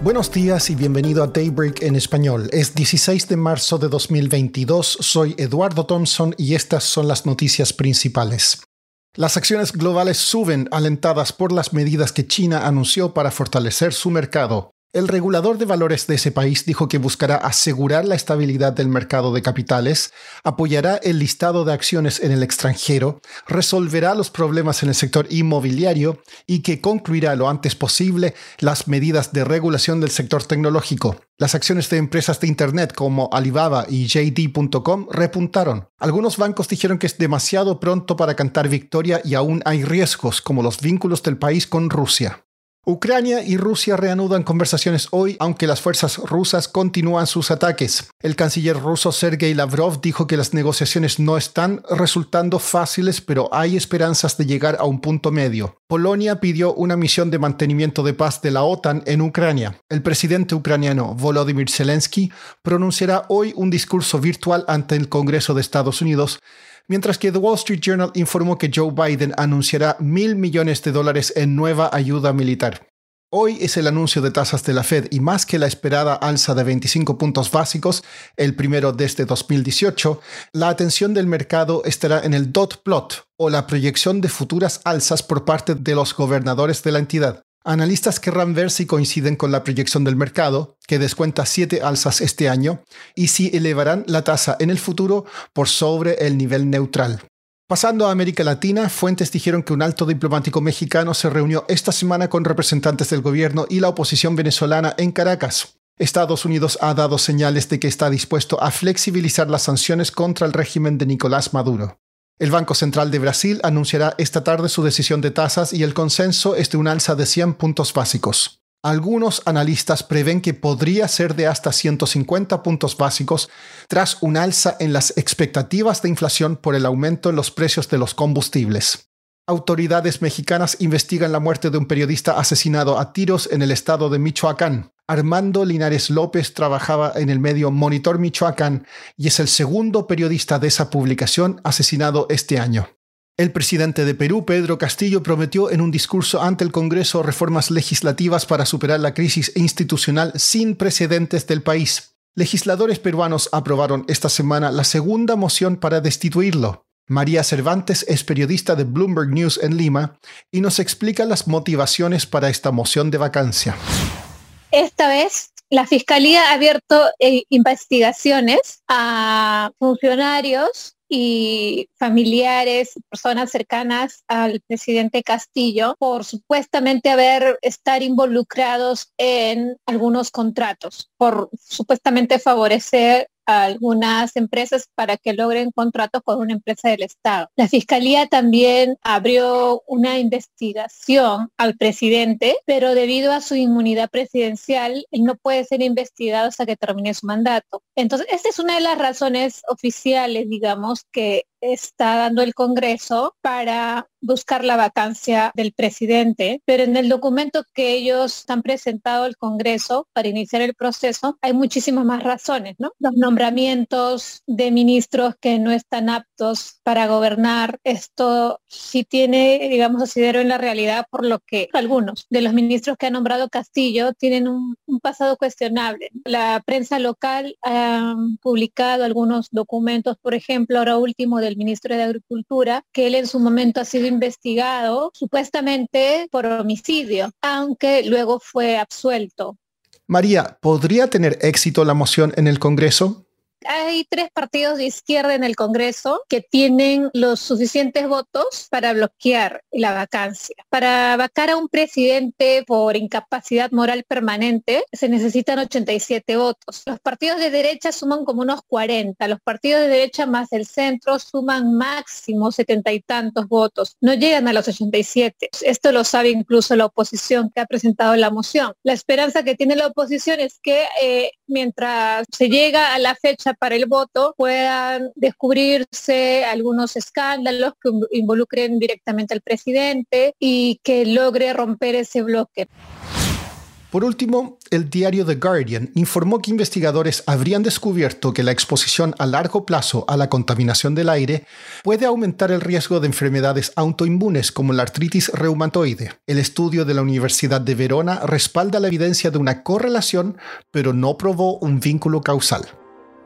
Buenos días y bienvenido a Daybreak en español. Es 16 de marzo de 2022, soy Eduardo Thompson y estas son las noticias principales. Las acciones globales suben alentadas por las medidas que China anunció para fortalecer su mercado. El regulador de valores de ese país dijo que buscará asegurar la estabilidad del mercado de capitales, apoyará el listado de acciones en el extranjero, resolverá los problemas en el sector inmobiliario y que concluirá lo antes posible las medidas de regulación del sector tecnológico. Las acciones de empresas de Internet como Alibaba y JD.com repuntaron. Algunos bancos dijeron que es demasiado pronto para cantar victoria y aún hay riesgos como los vínculos del país con Rusia. Ucrania y Rusia reanudan conversaciones hoy, aunque las fuerzas rusas continúan sus ataques. El canciller ruso Sergei Lavrov dijo que las negociaciones no están resultando fáciles, pero hay esperanzas de llegar a un punto medio. Polonia pidió una misión de mantenimiento de paz de la OTAN en Ucrania. El presidente ucraniano Volodymyr Zelensky pronunciará hoy un discurso virtual ante el Congreso de Estados Unidos mientras que The Wall Street Journal informó que Joe Biden anunciará mil millones de dólares en nueva ayuda militar. Hoy es el anuncio de tasas de la Fed y más que la esperada alza de 25 puntos básicos, el primero desde 2018, la atención del mercado estará en el dot plot o la proyección de futuras alzas por parte de los gobernadores de la entidad. Analistas querrán ver si coinciden con la proyección del mercado, que descuenta siete alzas este año, y si elevarán la tasa en el futuro por sobre el nivel neutral. Pasando a América Latina, fuentes dijeron que un alto diplomático mexicano se reunió esta semana con representantes del gobierno y la oposición venezolana en Caracas. Estados Unidos ha dado señales de que está dispuesto a flexibilizar las sanciones contra el régimen de Nicolás Maduro. El Banco Central de Brasil anunciará esta tarde su decisión de tasas y el consenso es de un alza de 100 puntos básicos. Algunos analistas prevén que podría ser de hasta 150 puntos básicos tras un alza en las expectativas de inflación por el aumento en los precios de los combustibles. Autoridades mexicanas investigan la muerte de un periodista asesinado a tiros en el estado de Michoacán. Armando Linares López trabajaba en el medio Monitor Michoacán y es el segundo periodista de esa publicación asesinado este año. El presidente de Perú, Pedro Castillo, prometió en un discurso ante el Congreso reformas legislativas para superar la crisis institucional sin precedentes del país. Legisladores peruanos aprobaron esta semana la segunda moción para destituirlo. María Cervantes es periodista de Bloomberg News en Lima y nos explica las motivaciones para esta moción de vacancia. Esta vez la Fiscalía ha abierto eh, investigaciones a funcionarios y familiares, personas cercanas al presidente Castillo por supuestamente haber estar involucrados en algunos contratos, por supuestamente favorecer algunas empresas para que logren contratos con una empresa del Estado. La Fiscalía también abrió una investigación al presidente, pero debido a su inmunidad presidencial, él no puede ser investigado hasta que termine su mandato. Entonces, esta es una de las razones oficiales, digamos, que está dando el Congreso para buscar la vacancia del presidente, pero en el documento que ellos han presentado al Congreso para iniciar el proceso hay muchísimas más razones, ¿no? Los nombramientos de ministros que no están aptos para gobernar, esto sí tiene, digamos, asidero en la realidad, por lo que algunos de los ministros que ha nombrado Castillo tienen un, un pasado cuestionable. La prensa local ha publicado algunos documentos, por ejemplo, ahora último de el ministro de Agricultura, que él en su momento ha sido investigado supuestamente por homicidio, aunque luego fue absuelto. María, ¿podría tener éxito la moción en el Congreso? Hay tres partidos de izquierda en el Congreso que tienen los suficientes votos para bloquear la vacancia. Para vacar a un presidente por incapacidad moral permanente se necesitan 87 votos. Los partidos de derecha suman como unos 40. Los partidos de derecha más el centro suman máximo setenta y tantos votos. No llegan a los 87. Esto lo sabe incluso la oposición que ha presentado la moción. La esperanza que tiene la oposición es que eh, mientras se llega a la fecha para el voto puedan descubrirse algunos escándalos que involucren directamente al presidente y que logre romper ese bloque. Por último, el diario The Guardian informó que investigadores habrían descubierto que la exposición a largo plazo a la contaminación del aire puede aumentar el riesgo de enfermedades autoinmunes como la artritis reumatoide. El estudio de la Universidad de Verona respalda la evidencia de una correlación, pero no probó un vínculo causal.